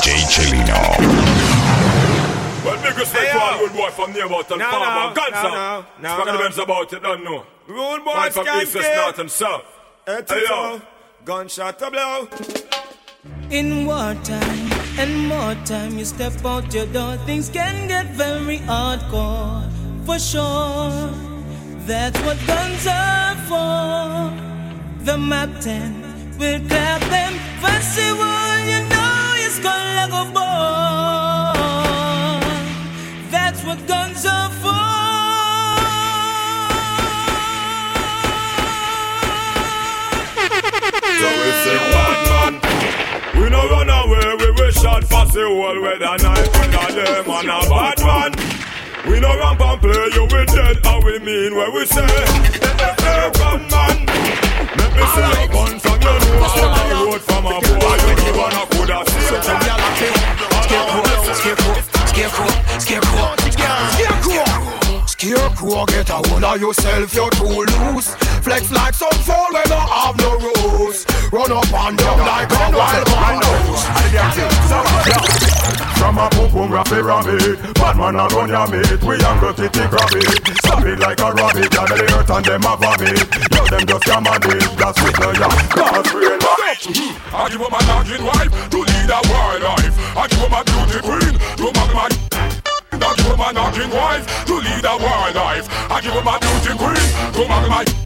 DJ Chelino. Well, big respect Hey, to all boy from Nearmouth and No, Farmer. no, Guns no, no, no, Smack no. Benz about it, don't know. Rude boy, Right from east, west, skanky. north and south. Hey, yo. Gunshot to blow. In wartime and more time, you step out your door, things can get very hardcore. For sure, that's what guns are for. The map 10 will clap them. Festival, you know That's what guns are for. So we bad man. We no run away, we fast the them a bad man. We no ramp and play, you dead how we mean we say. Man. Let me see your gun from your nose, from a road from a boy. You no wanna coulda see it. Scarecrow, get a hold of yourself, you're too loose. Flex like some fool when don't have no rules. Run up and down like a wild man. From boom boom rabbit Bad man a run your mate. We angle titty grab it Stab it like a rabbit. Gather the earth and them a vomit. Yo them just come and it That's with no ya Cause real life I give up my knocking wife To lead a wild life. I give up my beauty queen To make my I give up my knocking wife To lead a wild life. I give up my beauty queen To make my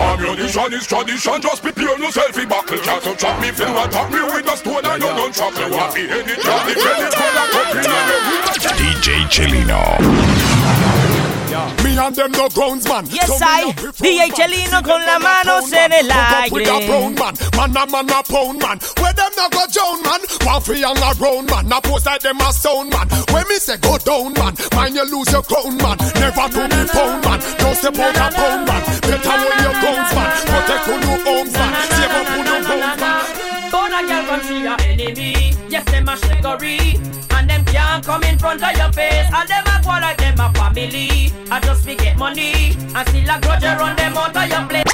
Ammunition is tradition, just prepare yourself battle Can't touch me, feel me with a stone and you don't chop me What in DJ Chelino. Me and them no grounds man. Yes, So I, no prefer Chelino con la mano pound en el man. Hook up with a brown man. Man a man a pound man. Where them not go down man. One free and a round man. Now pose like them a sound man. When me say go down man. Mind you lose your crown man. Never to be found man. Don't step out a pound man. Better hold your guns man. Protect on your homes man. Save up on your bones man. Born a girl from see your enemy. Yes, them a shiggery. Can't come in front of your face. And them a go like them a family. I just be get money. I still a grudge run them out of your place.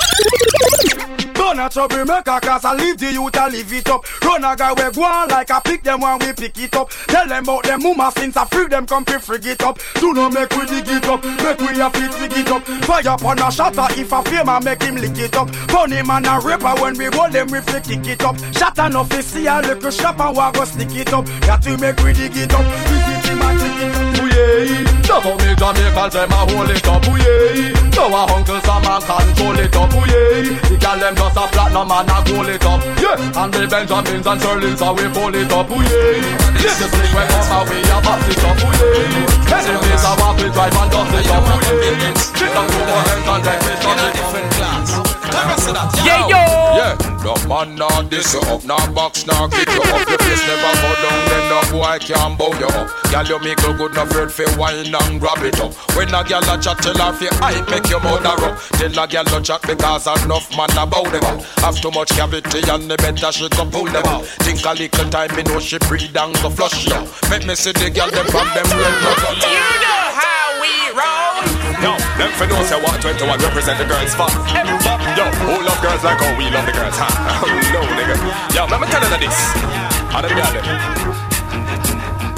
Don't a trouble maker cause I leave the youth I leave it up. Run a guy we go on like I pick them when we pick it up. Tell them about them mama since I free them come fi frig it up. Do not make we dig it up, make we a fit fig it up. Fire upon a shatter if a fame make him lick it up. Funny man a rapper when we roll them we fi kick it up. Shot enough fi see a little shop and we go stick it up. Got to make we dig it up, visit him and take it up yeah, love how me Jamaicans them a hold it up. Ooh yeah, now our Uncle Sam a control it up. Ooh yeah, the girl them just a platinum and a gold it up. Yeah, and the Benjamins and Shirley's how we pull it up. Ooh yeah, this is the way come out we a bust it up. Ooh yeah, enemies a walk we drive and dust it up. Ooh yeah, sit down to our hands and then we shut it up. Oh, yeah, yo. Yeah, no man nah this you up, nah box, nah kick you up. Your face never go down, then no boy can bow you up. Girl, you make look good, no afraid fi wine and grab it up. When a girl a chat, tell her fi hype, make your mother up. Tell a girl to chat because enough man about them up. Have too much cavity and the better she go pull them out. Think a little time, me know she breathe and go flush you. Make me see the girl them from them no You know how we roll. Yo, them for know say what 21 represent the girls fuck. Yo, who love girls like how we love the girls, huh? no, nigga. Yo, let me tell you this. How the girl them?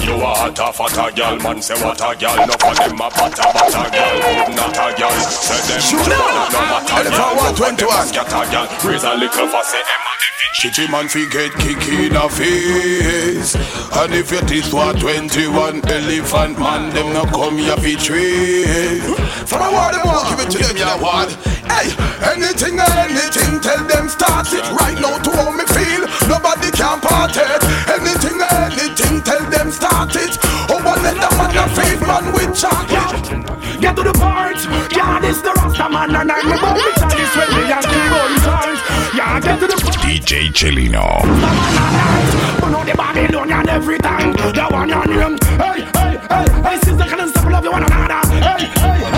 You a hot a fat a man say what a girl. No for them a butter butter girl, good not a girl. Say them Shoot no matter Elephant girl. one, for 21. a a girl. Raise a little for say them a Shitty man fi get kick in the face And if it is what 21 elephant man Them no come here fi trade From a word them want give it to them in a word Hey, anything or anything tell them start it Right now to how me feel Nobody can part it Anything or anything tell them start it Oh one let them man a feed man with chocolate Get to the part, yeah, this the Rasta man and I'm about to tell this when me and the gun times. Yeah, get to the part, DJ Chelino. man and night. You know the Babylonian every time. The one on him. Hey, hey, hey, hey, sister, can stop love you one another. Hey, hey,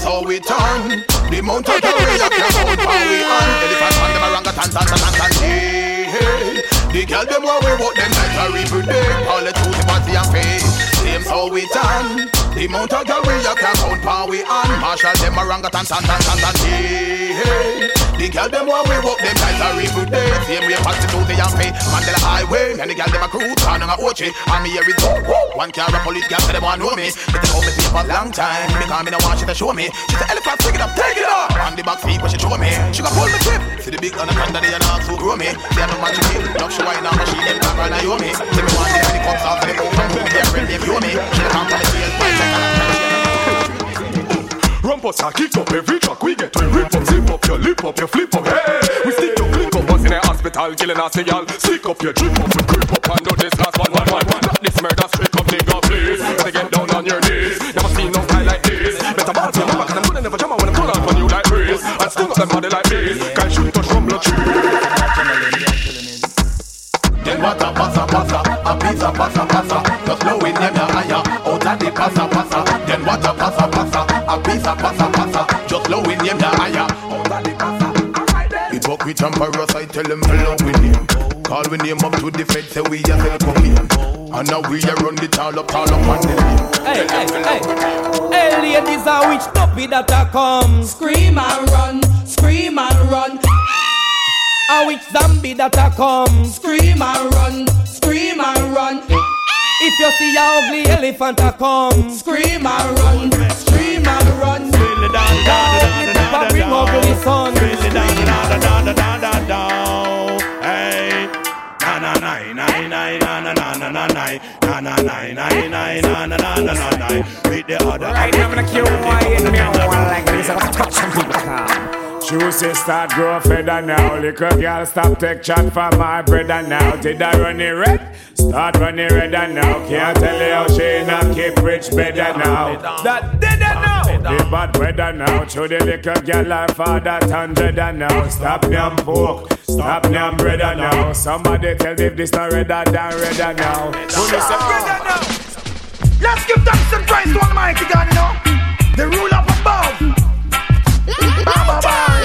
that's how we turn. The mountain can we can't count. how we on. Elephant on them tan tan tan tan. hey. The girl them where we walk them like a river day. All the truth, the party and faith. Same how we turn. The mountain can we can't count. how we on. Marshall them tan tan tan tan and hey. The girl them where we walk them like a river day. Same way party to the and pay. Mandela Highway, and the girl them a crew, turn on a Ochi. And me here is one car a police say them want know me. It take out me for a long time. Me no want she to show me. She say elephant, take it up, take it up. On the back seat when she show me. She got pull me tip. See the big anaconda, they are not so grow me. They no magic. Love she wine on machine, them can run a yo me. Say me want the honey cups off, they move from home, they are ready, view me. She come from the field, Rumpus a kick up every track we get we rip up, zip up your lip up, your flip up, hey. We stick your click up, us in a hospital, killing us y'all. Stick up your drip up, we creep up and do this last one, one, one. Not this murder, straight up, nigga, please. Better get down on your knees. Never seen no style like this. Better bounce your back, and I'm gonna never jam when I'm pull out on you like this. And sting up them body like this. Can't shoot touch from the tree. Then what a passa passa, a pizza passa passa. A pizza passa passa. Just blowing them the higher, out of the passa. Hypocrite and parasite, tell them follow with him. Call we name up to the fed, say we are sell cocaine. And now we are run the tall up, tall up on the lane. Hey, hey, hey. Hey, ladies, are which puppy that a come? Scream and run, scream and run. A which zombie that a come? Scream and run, scream and run. If you see a ugly elephant a come, scream and run, scream and son. Right now, I'm gonna kill my. I want like this. I want to touch some people. Come. Juicy start grow feather now. Little girl stop take chat for my brother now. Did I run it red? Start running redder now. Can't tell you how she not keep rich better now. That did it now. The bad weather now. Show the little girl her father hundred now. Stop them pork. Stop them redder now. Somebody tell me if this not redder than redder now. Who is a redder now? Let's give thanks and praise to Almighty God, you know. The rule up above. Baba bye. Watch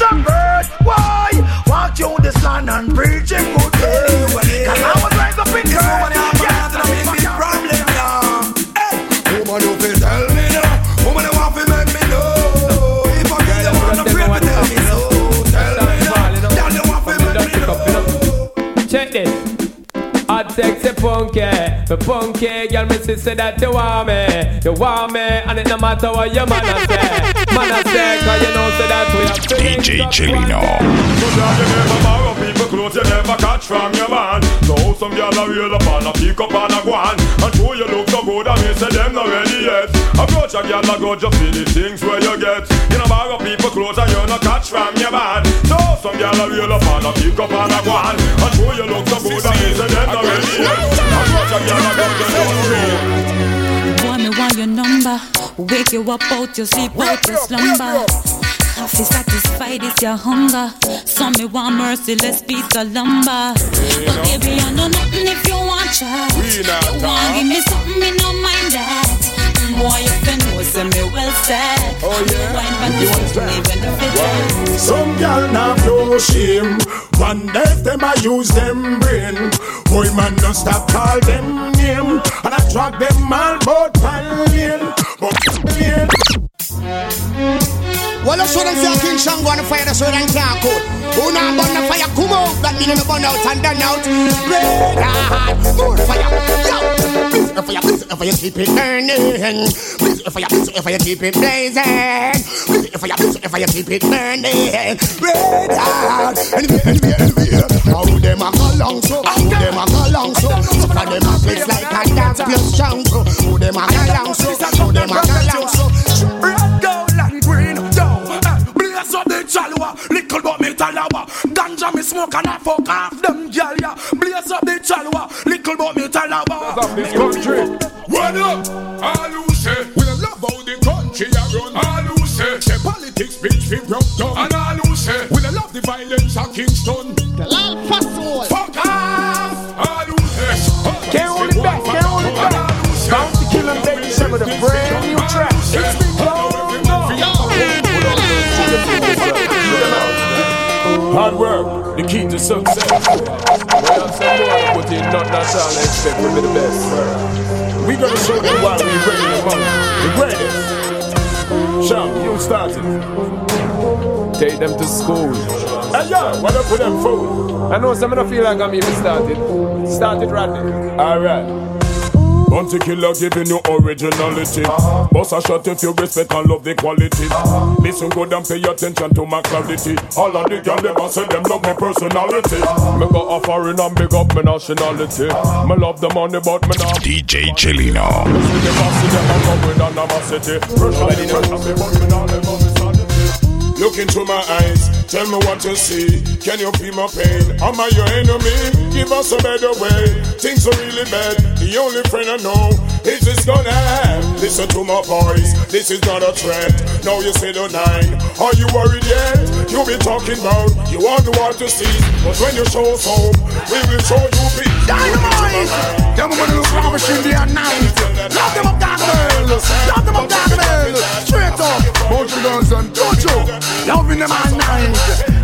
wanna be your. Why? Walk through this land and preach a good day. Cause I was raised up in church. Hot sexy punky, the punky girl, me see say that you want me, you want me, and it no matter what your man a say, man a say, 'cause you know say that we have feelings. DJ just Chelino. So girl, you never borrow people clothes you never catch from your man. So some girl a real up and a pick up and a go on. And show you look so good and me say them not ready yet. Approach a girl a go just see the things where you get. You know borrow people clothes and you no catch from your man. So some girl a real up and a pick up and a go on. And show you look so good and me say them not ready yet. Approach a girl a go just see the Boy, me want your number. Wake you up out your sleep, out your slumber. Have to satisfy this your hunger. Some me want merciless piece of lumber. But baby, I know nothing if you want try. You want give me something, me no mind that. Boy, you can know, say me well set. Oh yeah. You want to even if it is. Some gal not no shame. One day them I use them brain. Boy man don't stop call them name. And I track them all bout one lane. But lane. Well, let's show them say King Shango on the fire, that's where can't code. Who burn the fire, come out. That mean you burn out and done out. Red hot, more fire. Yo, please, if fire, please, if fire, keep it burning. Please, if fire, please, if fire, keep it blazing. Please, if fire, please, if fire, keep it burning. Red hot, anyway, anyway, anyway. How them a go long so? How them a go long so? Some of them a flex like a dance plus strong so. Who them a go long so? How them a go long so? Chalwa, little but me talawa. Ganja me smoke and I fuck off them gal ya. Blaze up the chalwa, little but me talawa. this country. What up? All who say we don't love how the country a run. All who say say politics bitch we broke down. And all who say we don't love the violence of Kingston. Success. We have some more put in, not that all expect we be the best. We gonna show you why we bring the money. The greatest. Sean, you started. Take them to school. Hey yo, what up with them food? I know some of them feel like I'm even started. Started running. Alright. Bounty killer giving you originality. Uh-huh. Boss a shot if you respect and love the quality. Uh-huh. Listen good and pay attention to my clarity. All of the girl them say them love my personality. Uh-huh. Me go a foreign and big up my nationality. Uh-huh. Me love the money but me not. DJ Chelino. Look into my eyes, tell me what you see. Can you feel my pain? Am I your enemy? Give us a better way. Things are really bad. The only friend I know is this gonna end. Listen to my voice, this is not a threat. Now you say the nine. Are you worried yet? You be talking about you want the world to see. But when you show us home, we will show you peace. Dynamite! Them women look rubbish in the night. Lock them up, dark girls. Them up, dark. Straight up. Bunch of guns and you? Loving them all night.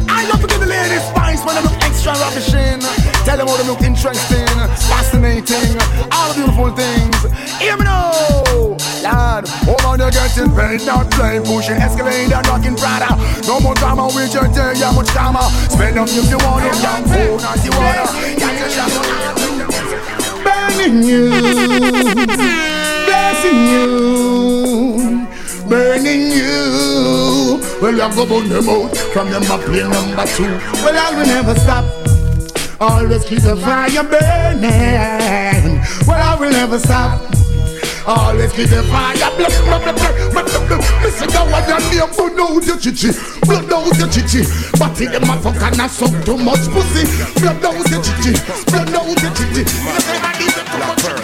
I love to give the ladies spice when they look extra ravishing. Tell them how they look interesting, fascinating, all beautiful things. Hear me now, lad. Oh man, you're getting paid, not playing, pushing escalator, rocking Prada. No more drama with your day, yeah, much drama. Spend up if you want it, young fool, not you wanna. Burning you, blessing you, Well, you go burn them out from them a play number two. Well, I will never stop. Always keep the fire burning. Well, I will never stop. Always keep the fire blah, blah, blah, blah, blah, blah. Listen to what your name blood out your chichi Blood out your chichi But in the motherfucker not suck too much pussy Blood out your chichi Blood out your chichi Everybody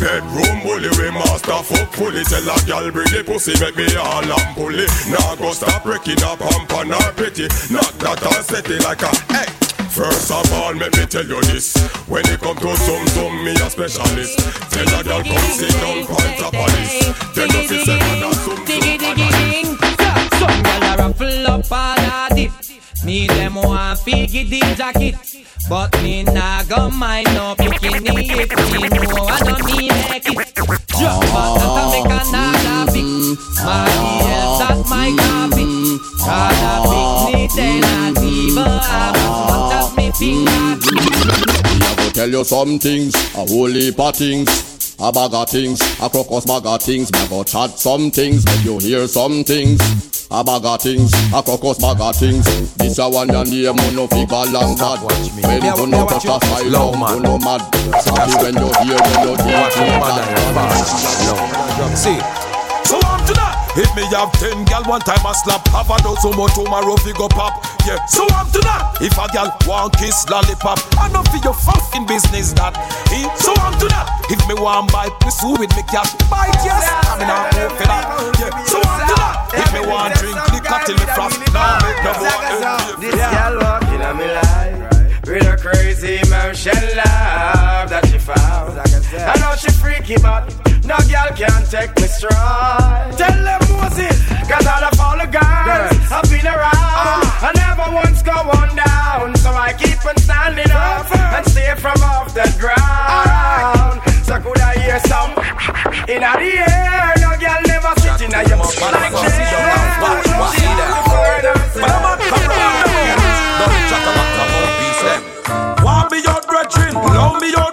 Bedroom bully, we master fuck fully Tell a gal bring the pussy, make me all and pulley Now go stop breaking up, pump on her pretty Not that I set it like a, hey First of all, let me tell you this When it come to some, some, me a specialist Tell a gal come sit down, on top of this Then you fi say man a some, some, Some gal a ruffle up all of it Me them want fi get the jacket but me nah go mind no bikini if me know I don't me make it. Drop out that I make another big. My else that my copy. Cause a big mm. need they not even have as much as me finger. Me a go tell you some things, a whole heap of things. A bag of things, a crocus bag of things. Go chat some things, make you hear some things. A bag of things, a crocus bag of things. This a one your name, you no figure long chat. When you no touch a file, you no mad. Happy when you hear, when you think, If me have ten gal one time I slap Have a dozen more tomorrow fi go pop. Yeah, so I'm to that. If a gal want kiss lollipop I know for your fucking business that. Eh? So I'm to that. If me want buy pursue with me cat. Buy yes. I'm in a move for that. Yeah, so I'm to that. If me want drink liquor till me frost Now make no more This gal walking on me life with a crazy motion love that she found. I know she freaky, but no girl can take me stride. Tell them Moses, cause all of all the girls have been around. Uh. I never once go on down, so I keep on standing up and stay from off the ground. So could I hear some in the air? No girl never sit in a your like this. But I'm not Don't chat about the peace them. Want me your brethren, love me your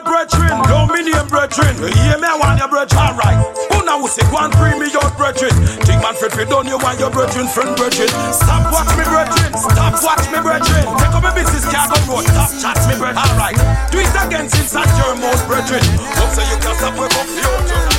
brethren. You hear me? I want your brethren, alright. Who now say go and free me your brethren? Think man Fred, we done you want your brethren, friend brethren. Stop watch me brethren, stop watch me brethren. Take up a business, can't go road, stop chat me brethren. Alright, do it again since I'm your most brethren. Hope so you can stop wake up the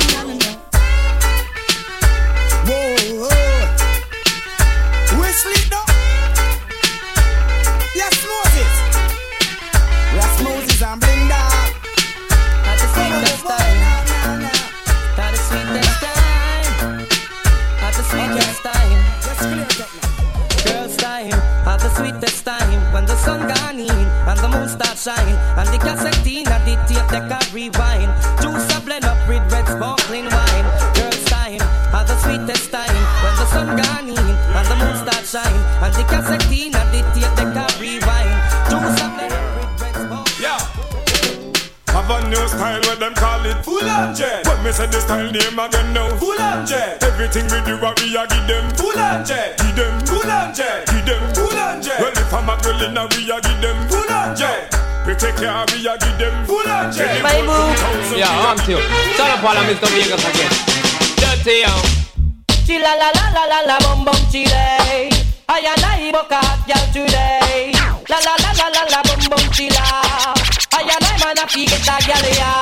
say the style name again now. Full on jet. Everything we do, what we a give them. Full on jet. Give them. Full on jet. Give them. Full on jet. Well, if I'm a girl in a, we a give them. Full on jet. We take care, we a give them. Full on jet. My boo. Yeah, I'm too. Shut up, all of Mr. Vegas again. Dirty, yo. Chila la la la la la bum bum chile. I and I book a hot girl today. La la la la la la bum bum chila. I and I man a fi get a girl Well, ya.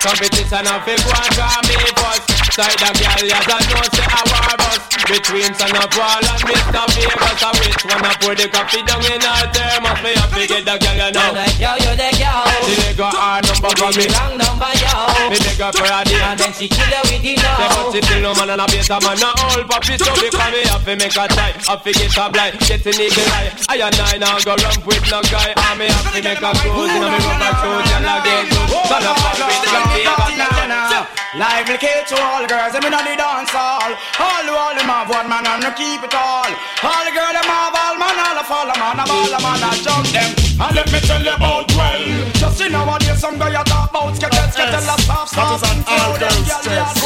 Competition of fake one draw me first. Side the girl, yes, I know say a war bus. Between Son of Paul and Mr. Vegas, a rich one a pour the coffee down in her thermos. Me to get the girl, you know. Yo, you the girl. The nigga her number for me. Wrong number, yo. Me nigga for a day. And then she kill you with the Say but know. she still no man and a better man a old puppy So because me have to make a tie Have to get a blind Get an eagle eye I and I now go ramp with no guy And me have to make a cruise In a me rubber shoes And I get good Son of a bitch Got me a got Lively kill to all the girls, them inna the dance hall. All the all them have one man and they keep it all. All the girls them have all man, all the fall man, a ball a man, a jump them. And let me tell you about well. Just in nowadays, some guy you talk about sketches, sketches, last half That is an all girls test.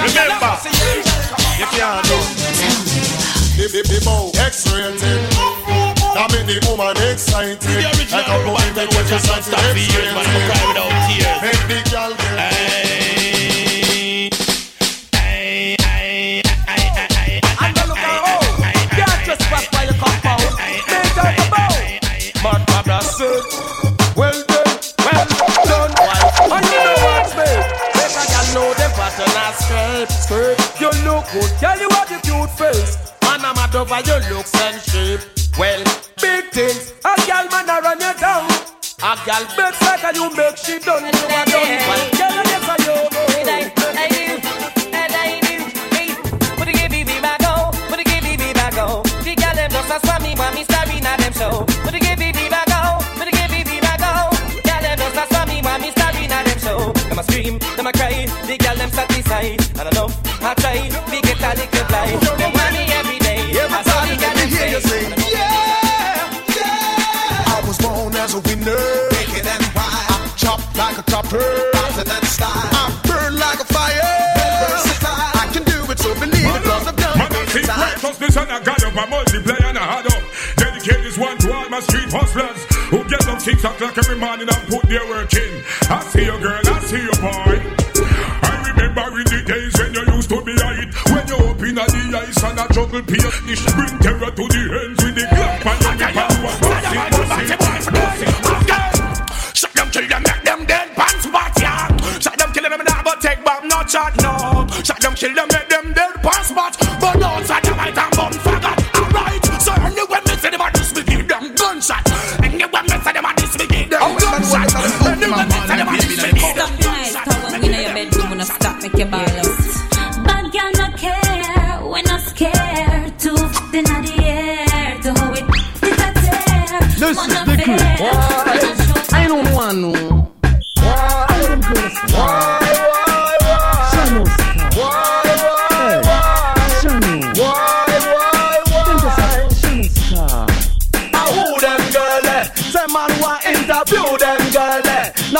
Remember, if you are no, the the the bow X-rated. That make the woman excited. Like a boy make what you start to X-rated. Make the girl get But Barbara said, Well done, well done, wife. And you know what's? Make a girl know them pattern and skirt, skirt. You look good, girl. You have the cute face. Man, I'm mad over your looks and shape. Well, big things. A girl man a run you down. A girl makes like a you make she done. You a done. The girl them satisfied And enough, I try, we get a little blind Them want me every day, I saw the girl them hear you say. Yeah, yeah. I was born as a winner. Wicked and wild. I chop like a chopper. Faster than style. I burn like a fire. I can do it, so believe it, cause I've done Man, I think righteousness and I got up, I multiply and I had up. Dedicate this one to all my street hustlers who get up six o'clock every morning and put their work in. I see you, girl, juggle this bring terror to the ends with the clap and the and busting, busting, busting. Shut them, kill them, make them dead pants spot, yeah. Shut them, kill them, nah, but take back no chat, no. Shut them, kill them,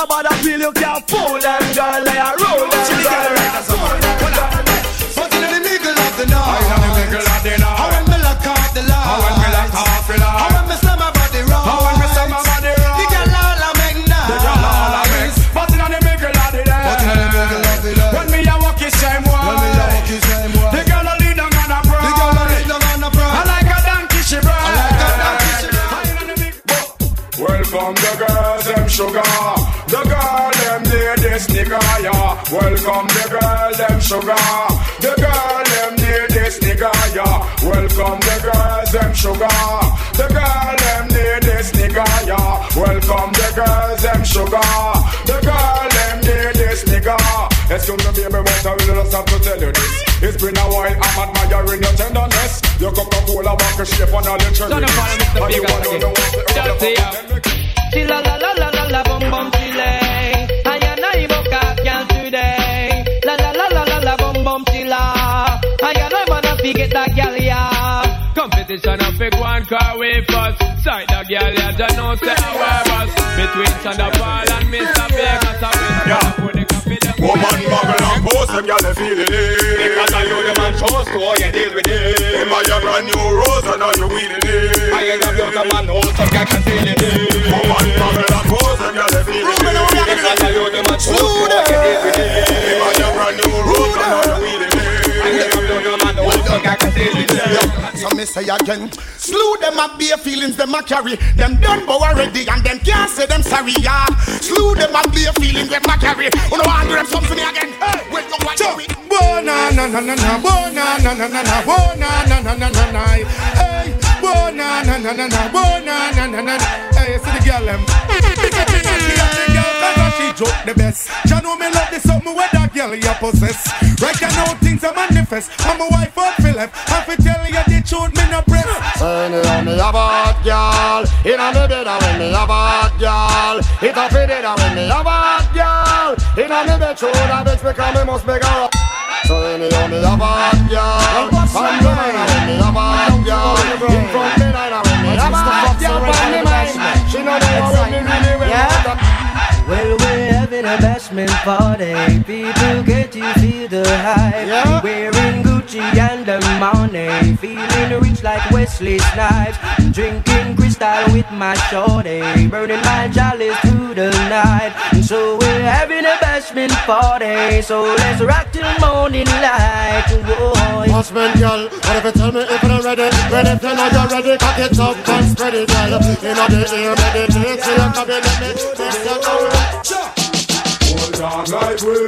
eh? Nobody feel you can fool Welcome the girl, them sugar. The girl, them need this nigga, yeah. Welcome the girls, them sugar. The girl, them need this nigga, yeah. Welcome the girls, them sugar. The girl, them need this nigga. Excuse me, baby, but I really just have to tell you this. It's been a while, I'm admiring your tenderness. Your Coca-Cola back a shape on all the cherries. Don't follow Mr. Big way Side the girl ya just know say I wear bus Between Thunderball and Mr. Vegas I win Yeah. Put the coffee them Woman muggle and post them gyal feeling it. Because I you the man chose to oh, how you deal with it. A your brand new rose and now you wheeling it. I end up the man oh, who some guy can feel it. Woman muggle and post them gyal feeling it. Because I you the man chose to oh, how you deal with it. Man who some guy can feel. So me say again, slew them up bare feelings them a carry. Them done bow already and them can't say them sorry, yeah. Slew them up bare feelings them a carry. You know I them something again. Hey, wait, no one worry. Bo na na na na na, bo na na na na na, bo na na na na na. Hey, bo na na na na na, bo na na na na. Hey, see the girl them. She joke the best. You know me love this something where that girl you possess. Right now things are manifest. I'm a wife of Philip. I fi tell you the truth, me no press. Say me on me a bad girl Inna me bed a when me a bad girl It a fit it a when me a bad girl Inna me bed show that bitch because me must make her up Say me on me a bad girl From the night a when me a bad girl In from the night a when me a bad girl the mind She know me how me really well Yeah. Well, we're having a bashment party. People get to feel the hype. Wearing And the money. Feeling rich like Wesley Snipes. Drinking crystal with my shorty. Burning my chalice through the night. So we're having a bashment party. So let's rock till morning light. Whoa. Girl, what if you tell me if you're ready? Ready if you're ready, cock it up and spread it, girl. Inna the ear, meditate, so you can be let me your tongue. Old dog like we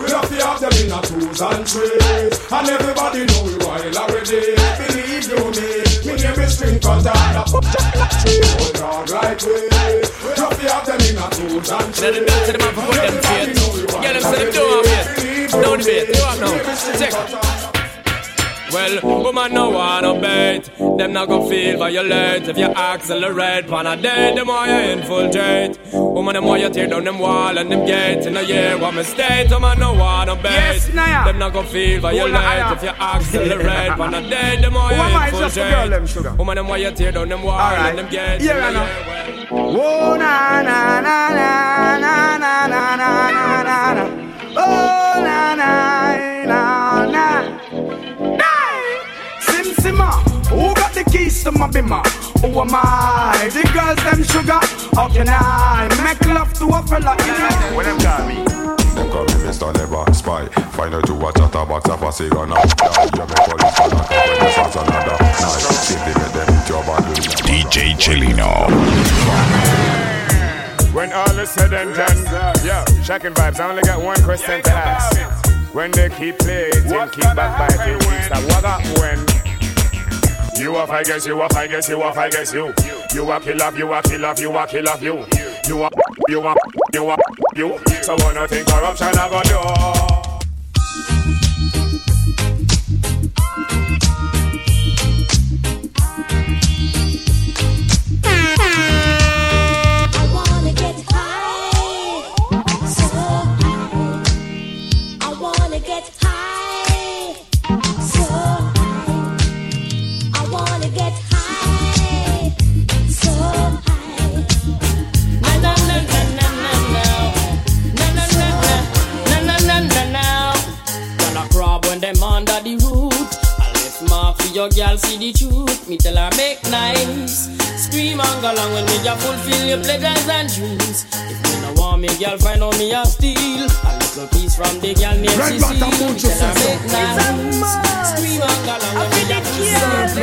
We have to have them in a twos and threes And everybody know we wild already Believe you me Me name is String Cutter Old dog like we We have to have them in a twos and threes Then the bill to the man for them faith. Get them say them don't have it. No debate. You have now. Check. Well, woman no wanna bait Them not gon' feel violate If you accelerate Pan a day, them more you infiltrate Woman, them more you tear down them wall and them gates In a year, what mistake Woman no wanna bait Yes, Naya. Them not gon' feel violate If you accelerate Pan a day, them more you am I? Just a girl, them sugar. infiltrate Woman, them more you tear down them wall Alright. and them gates a I know. Oh na na na na na na na na na na na. Oh na na na na. Hey! Who got the keys to my bimmer? Who am I? The girls them sugar. How can I make love to a fella in here? When them call me Them call me Mr. Never Spy Find out to watch out a box of a cigar now You make police for that When you start another night See they make them hit your body DJ Chelino. When all is said and done, yo, shocking vibes. I only got one question to ask. When they keep playing, keep backbiting, keep stop. What up when? You I guess you I guess you I guess you. You a kill off, you a kill off, you a kill off, you. You a, you a, you a, you. So no think corruption I go do. Your girl see the truth. Me tell her make nice. Scream and when fulfill your pleasures and dreams. If me no want me girl find out me a steal. A little piece from the girl named Red Cecile. Butter Me Mucho tell her says so. Scream and go along when me ya fulfill your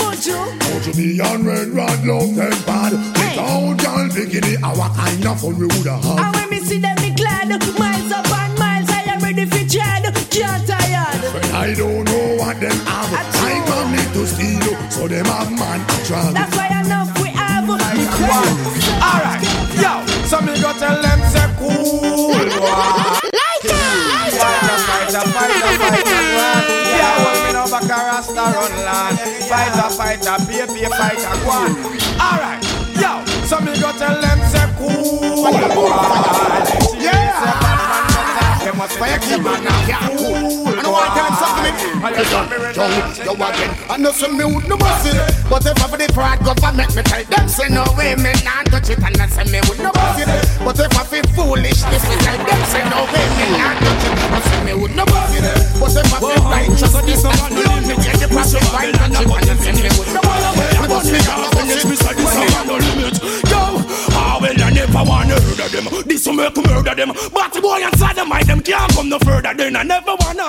pleasures and me and red rod love them bad Without y'all bikini Our kind of fun we woulda have And when me see them, me glad. Miles up and miles, I am ready for tread. Can't tired. But I don't know what them have I come need to steal So them have man to drag That's why enough we have. Alright, yo, so me go tell them say cool. run land. Fighter, fighter, pay, fighter, one. Alright, yo, so me go tell them say cool. Yeah, fire say man now can't cool. I know why time something me. Yo, yo again. I know some me would no mercy, but if I the fraud government, me tell them say no way me not touch it, and I say me would no mercy. But if I feel foolishness, me tell them them. But boy inside the mind them can't come no further. Then I never wanna,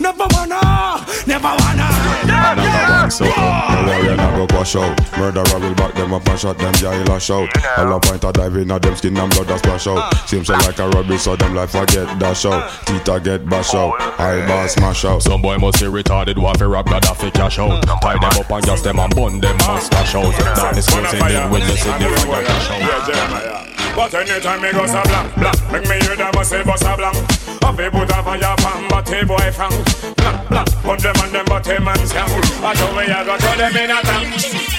never wanna, never wanna. Man, I got so No worry, I go wash out Murderer will back them up and shot them jail lash out All a point a dive in a them skin and blood a splash out Seems so like a rubbish so them life a get dash out Teeth a get bash out Eyeball smash out Some boy must be retarded, want to rob Gaddafi cash out. Tie them up and gas them and bun them mustache out. That is closing in with the significant cash out. But anytime me go so blank, blank Make me hear them a say bust a blank a put a fire pan, but a boy frank Blank, blank, put them on them, but a man scam I told me I got throw them in a tank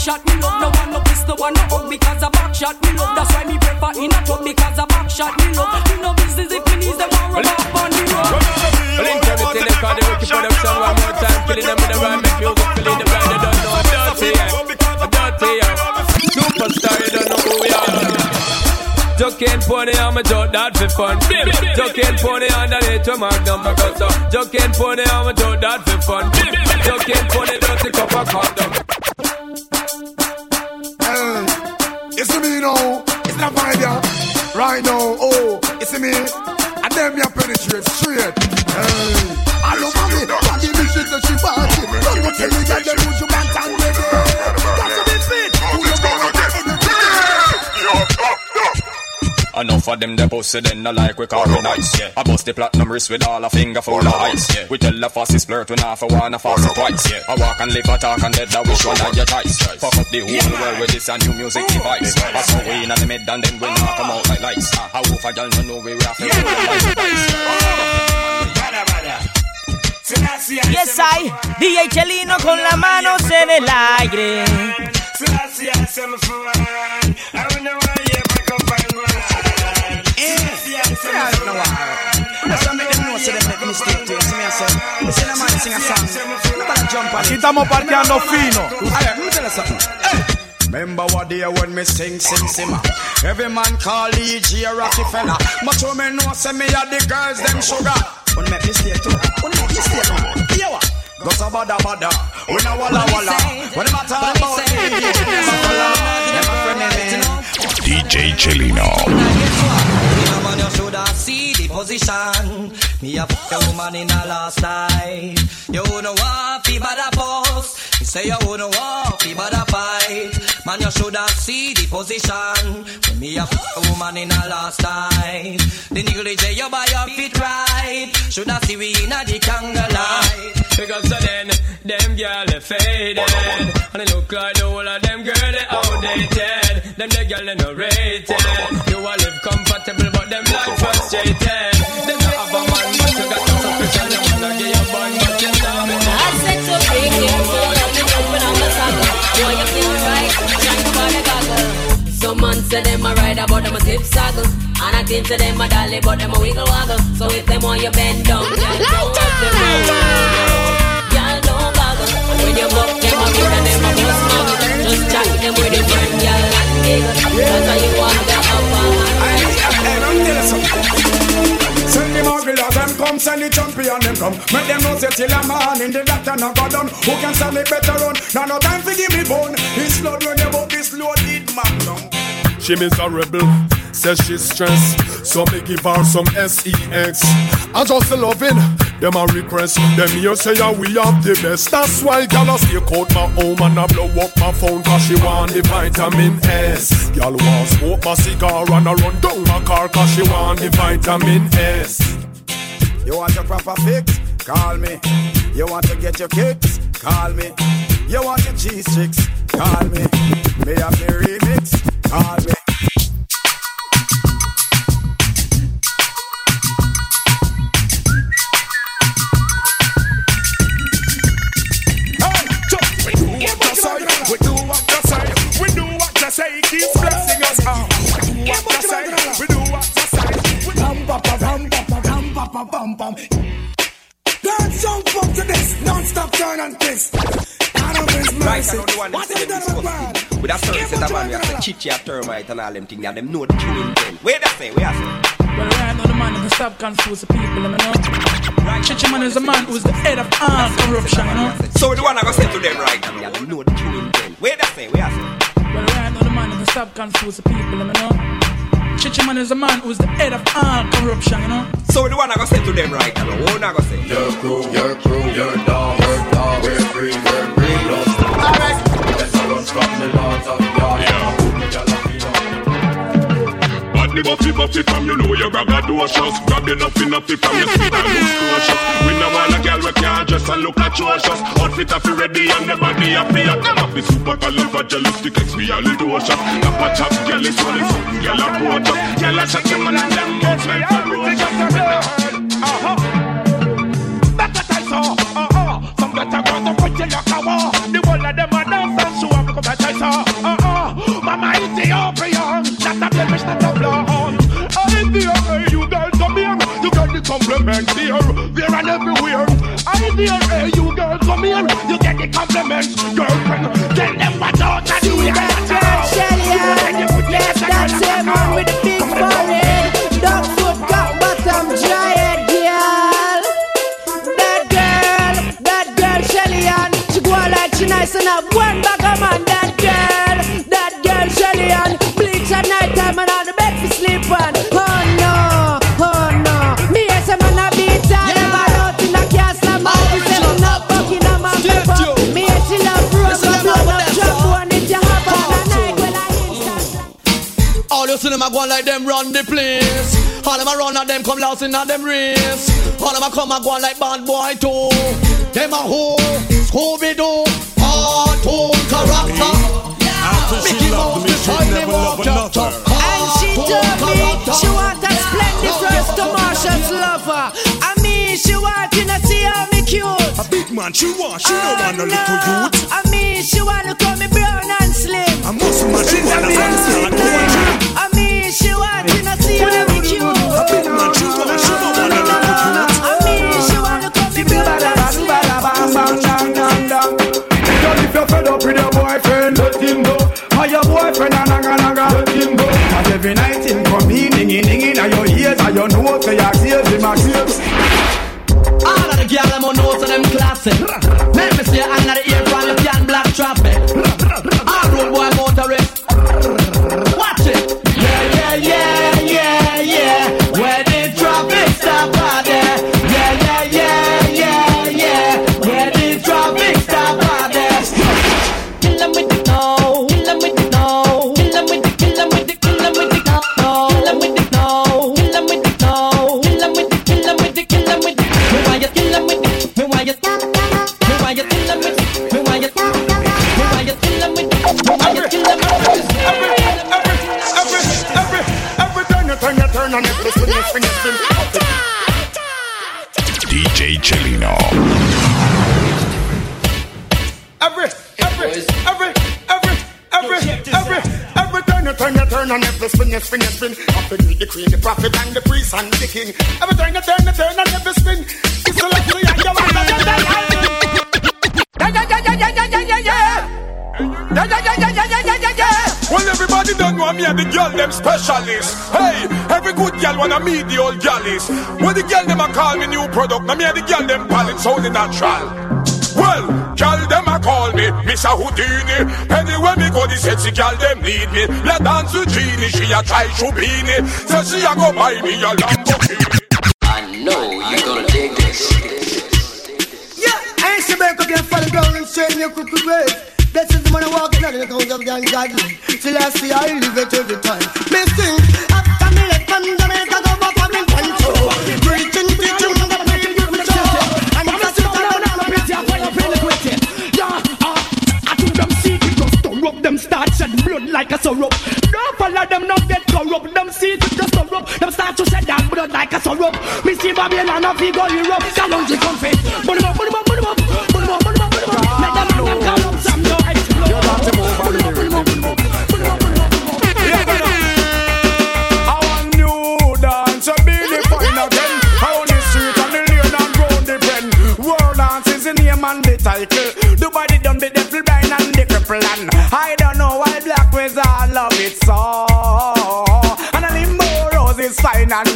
shot me love. No one no. No one no hug because a back shot me love. That's why me prefer in a tub because a shot me love. Me no business if me needs them want rub up on the road. Well, integrity, they call the Ricky production one more time. Killing them with the rhyme, make you go feeling the bride. You don't know, dirty, yeah. Dirty, yeah. Superstar, you don't know who we are. Joking pony on my joke that for fun. Bim. Joking pony on the little magnum because uh, Joking pony on my joke that for fun. Bim. Joking pony dirty cup of condom. You see me now, it's not vibe ya. Right now, oh, you see me, and them ya penetrate straight. Hey, I love mommy, daddy me shit that she party. Don't go tell me that them who's you Enough of them, they pussy, then I like we call it nice, yeah. I bust the platinum wrist with all a finger full of ice, yeah. We tell the fastest flirt when half a one, a fast twice, yeah. I walk and live, I talk and dead, I wish one of your choice. Fuck up the whole world with this a new music device. I saw we in the mid and then we knock 'em out like lights. How if I don't know we rap it, Yes, I, DJ Chelino con las manos en el aire. Aquí estamos parqueando fino. Remember what day when me sing, sing, simmer. Every man call E.G. a Rockefeller. But you me know, say me a the girls, them sugar. When make me stay too. When make me stay too. Yo, Go so bada bada, we no walla walla. When the matter about me, never friend me. DJ Chelino. The position. Me a fuck a woman in a last night. You wanna walk fi bada post. Me say you wanna walk fi bada fight. Man, you shoulda see the position. When me a fuck a woman in a last night. The say you buy your feet right. Shoulda see we inna the candlelight. Because so then, them girl they faded. And they look like the whole of them girl they outdated. Them the girl they no rated. You a live comfortable but them like frustrated. Them not have a man but you got some suspicion You wanna get your bun but you know me I said to be careful of the open on the saddle. Boy, you feel right, shine for the goggle. Some man say them a ride about them a zip saddle. And I think to them a dolly but them a wiggle waggle. So if them want you bend down, y'all don't rock the road. Y'all don't goggle. When you buck them a read and them a bust muggle. Just chat them with a friend, y'all and giggle. That's how you want the Send the mugglers them come, send the champion them come. Make them know say till a man in the doctor no go done. Who can stand it better run? Now no time for give me bone. His blood when you book this loaded magnum. She miserable, says she's stressed. So me give her some sex. I just loving them a request. Them here say yeah, we have the best. That's why gyal a stay out my home and I blow up my phone cause she want the vitamin S. Gyal want smoke my cigar and I run down my car cause she want the vitamin S. You want your proper fix? Call me. You want to get your kicks? Call me. You want your G6? Call me. Me have me remix. Call me. say keeps. We do what say, we do what say. Bam bam. Dance jump up to this, non-stop turn and twist. God Right, mercy. The one What them say is them that about? discuss With a certain set of man, we have to chit chat termite and all them things, and them know the true intent. Where that say? Where I say? Well, right now the man who can stop confuse the people, you know. Chichi man is a man who's the head of all corruption, you know. So the one I go say to them right now, yeah, them know the true intent. Where that say? Where I say? Well, right now the man who can stop confuse the people, you know. Chichi man is a man who's the head of all corruption, you know. So the one I go say to them right now, what I go say? Your crew, your crew, your dog, your dog, we're free, we're free, the lords of God. Bad the buffy buffy from you know you're braggadocious Grab enough enough from your sweet and look cautious. We no want a girl we can't dress and look atrocious. Outfit have ready and the body happy And them have the super califragilistic expialidocious Tap a chop girl is all is Girl approach us Girl a shot them and them mouth like ferocious Uh-huh. Better tight so, uh-uh. Some better go to put you like a war. Here, there and everywhere. I dear, hey, you girls come here. You get the compliments, girlfriend. Tell them what out do. You got to Yes, that's him man with the big forehead. Dog foot, cock bottom, giant girl. That girl, that girl, Shelly Ann. She go like she nice have one bag of man. That them a go like them run the place. All them a run and them come lost in a them race. All them a come and go like bad boy too. Them a who? Scooby Doo. Cartoon character. Mickey Mouse beside me walk up top. And she told me she want a splendid first to Marshall's lover. I mean, she want to see how me cute. A big man, she want, she don't want no little ah, youth. I mean, she want to call me brown and slim. A muscle man, she want a man boyfriend, a naga naga. And every night him come in, dinging dinging, and your ears, and your nose, say your tears, him a tears. All of the girl them on nose of them classy. Let me see under the ear from the can black traffic. Specialist. Hey, every good girl wanna meet the old galleys. When the girl them a call me new product, now me and the girl them palette sound natural. Well, girl them a call me Mr. Houdini. Anywhere me go, the sexy girl them need me. Let dance with Genie, she a try Shubini. So she a go buy me a Lamborghini. I know you're gonna dig this. Yeah, I ain't say back again for the ground and straight in your crooked This is the money walking out of the count of young godly. Till I see I live it every time. Me after me let from Jamaica go back up in Pancho. Preaching, teaching, the pretty good show. And I'm a super down on a pretty fire, pretty quick. Yeah, uh, I do them secret, just stir up them start shed blood like a syrup. Don't follow them, not get corrupt. Them secret just stir up, them start to shed that blood like a syrup. Me Babylon and we go Europe, Salonji confess. Put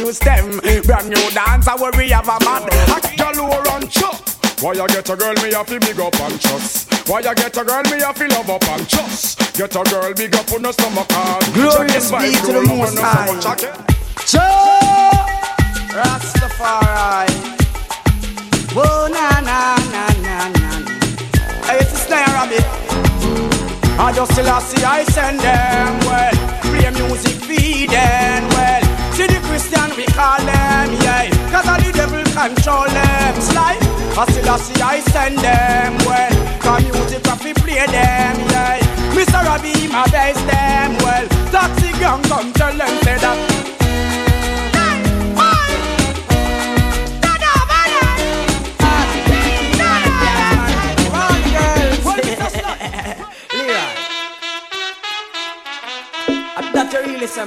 new stem. Brand new dance, where we have a man. A girl who run chuck. Why you get a girl, me have to big up and trust. Why you get a girl, me have to love up and trust. Get a girl, big up on the stomach and Glorious be to the most high. Jah Rastafari. Whoa, na na na na na. Hey, it's a snare rabbit. I just still I see I send them well. Play music feed them well. See the Christian call them, yeah. Cause all the devil control them. Slide. I still see I send them well. Music we play them, yeah. Mr. Robbie, my best them well. Taxi gang come tell them say that. You really say,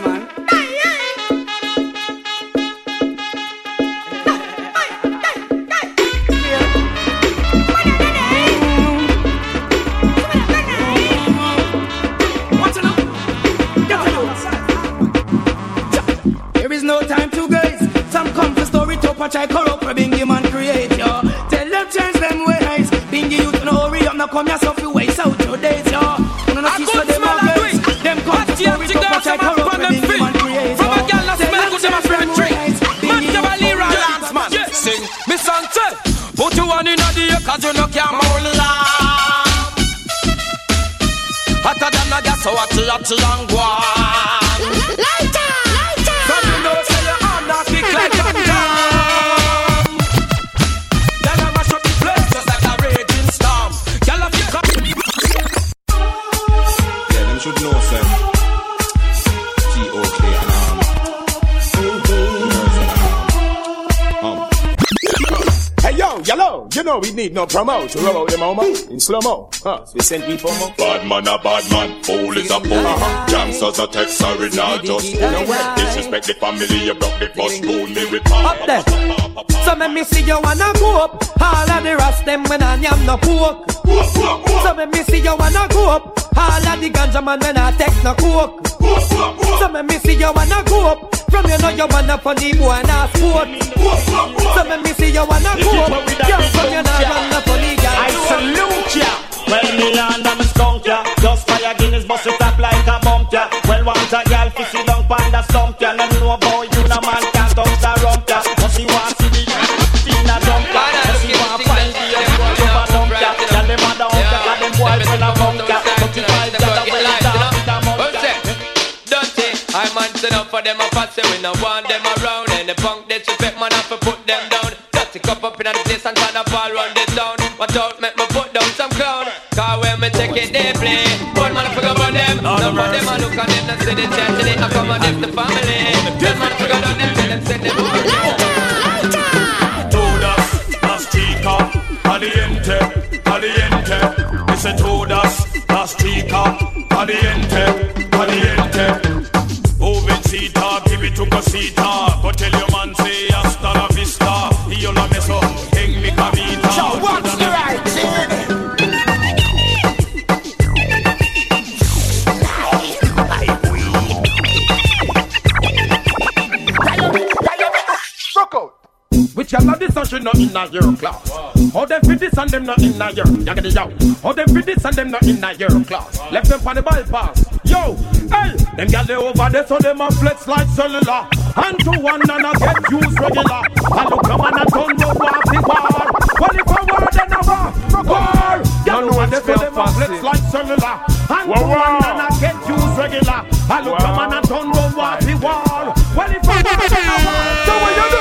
for story to patch I corrupt for Bingy man create yo. Tell them change them ways. Bingy you to no hurry up, now come yourself you waste out your days yo. No no kiss for them again. Them come for story to patch I corrupt for Bingy man create yo. Tell them change them ways. Bingy you to no hurry up, now come yourself Sing, me Sante, put you one in the ear cause you no can moan long. Hotter than a gas, so hot, hot, and guan. Know we need no promo to roll out them homo in slow mo. Huh? So we send people more. Bad man a bad man, fool is a fool. Gangsters a text, sorry, not just fool. Disrespect the family, you broke the bus rule, me with Up there. So make me see you wanna go up. All of the rest them when I am no coke. So make me see you wanna go up. All of the ganja man when I take no coke. So make me see you wanna go up. From you know you wanna funny boy and a sport. So make me see you wanna go up. Yeah, from you know the funny guy. I salute ya. Well, me land I'm a skunk ya. Just fire Guinness bust it up like a bump ya. Well, want a gal fi sit down the stump ya. No know about you, them a pass we no want them around. And the punk disrespect man have to put them down. Dirty cup up in the place and try to fall run this down Watch out, make me put down some clown. Cause when me take it they play. One man forget about them. No for them and look at them and say they change it. I come and not in a your yaggedy yow. How them this and them not in a your class. Left them for the bypass. Yo, hey, them gal they over there so them a flex like cellular. And to one and a get used regular. I look come and a turn no war the war. Well if a war then a war, war. Gal over there so them a flex like cellular. And to one and a get used regular. I look come and a turn no war the war. Well if a war then a war. So what you do?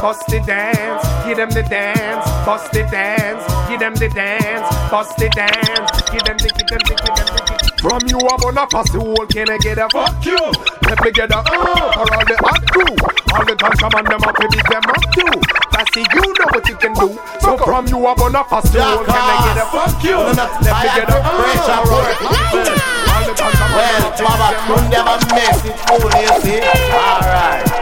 Bust the dance. Give them the dance, bust the dance. Give them the dance, bust the dance. Give them the, give them the, give them the. Give. From you I'm gonna pass the whole can I get a fuck you? Let me get a oh for all the hot crew. All the man them up to beat them up too. See you know what you can do. So from you I'm gonna pass the whole can I get a fuck you? Let me get a uh, pressure work. All the ganja man Well, Baba, you never mess it, only see. Alright.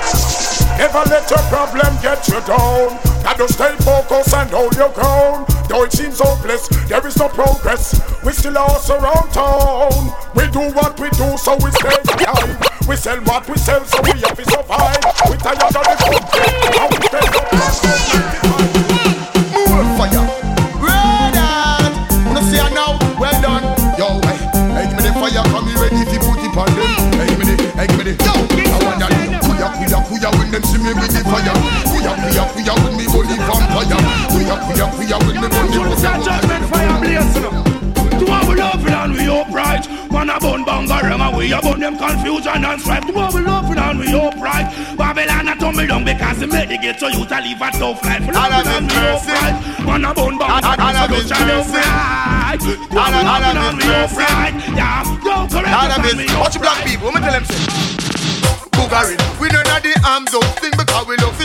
Never let your problem get you down. Gotta stay focused and hold your ground. Though it seems hopeless, there is no progress. We still lost around town. We do what we do, so we stay alive. We sell what we sell, so we have to survive. We tired of the country, and we. Me with the fire. Kuya, kuya, kuya when me body vampire. Kuya, kuya, kuya when me body Judgment fire blazing to our loving and we upright. Man a bun bangarang and we a bun them confusion and strife. To our loving and we upright. Babylon a tumble down because they made the gate so you to live a tough life. Loving and we upright. Man a bun bangarang so you to upright. To our loving and we upright. Yeah, go correct and we Watch black people, let me tell them. Boogarin, we none of the arms out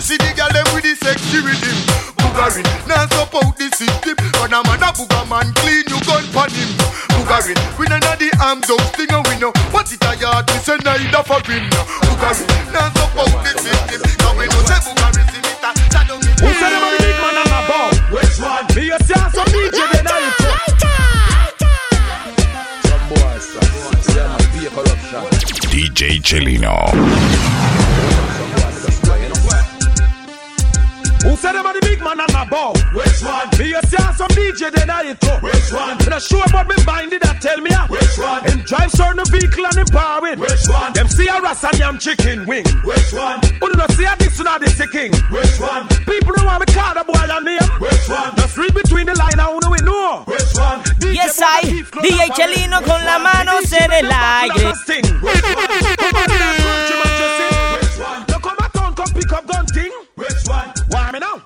see the girl them with the sexy rhythm. Boogarin, now support the system, but a man a booger man clean you gun pon him. Boogarin, we none of the arms out thing and we know what it a yard we say neither for him. Boogarin, now support the system, because we know say Boogarin see me ta ta down me. Who said about the big man and a bow? Which one? Me a see some DJ then I Some boys, some boys, yeah, man, be a corruption. DJ Chelino. Who said them are the big man and a bow? Which one? Me you see some DJ then I it up. Which one? In a show about me binding. that tell me ah. Which one? In drive certain vehicle and him it. Which one? Them see a rass and yam chicken wing. Which one? Who do not see a this and a this king? Which one? People don't want me call a boy and name. Which one? Just read between the line I who we know. Which one? DJ yes I, DJ Chelino con la mano se en el aire. Which one? Look on my tongue, come pick up gun thing. Which one? Why me now?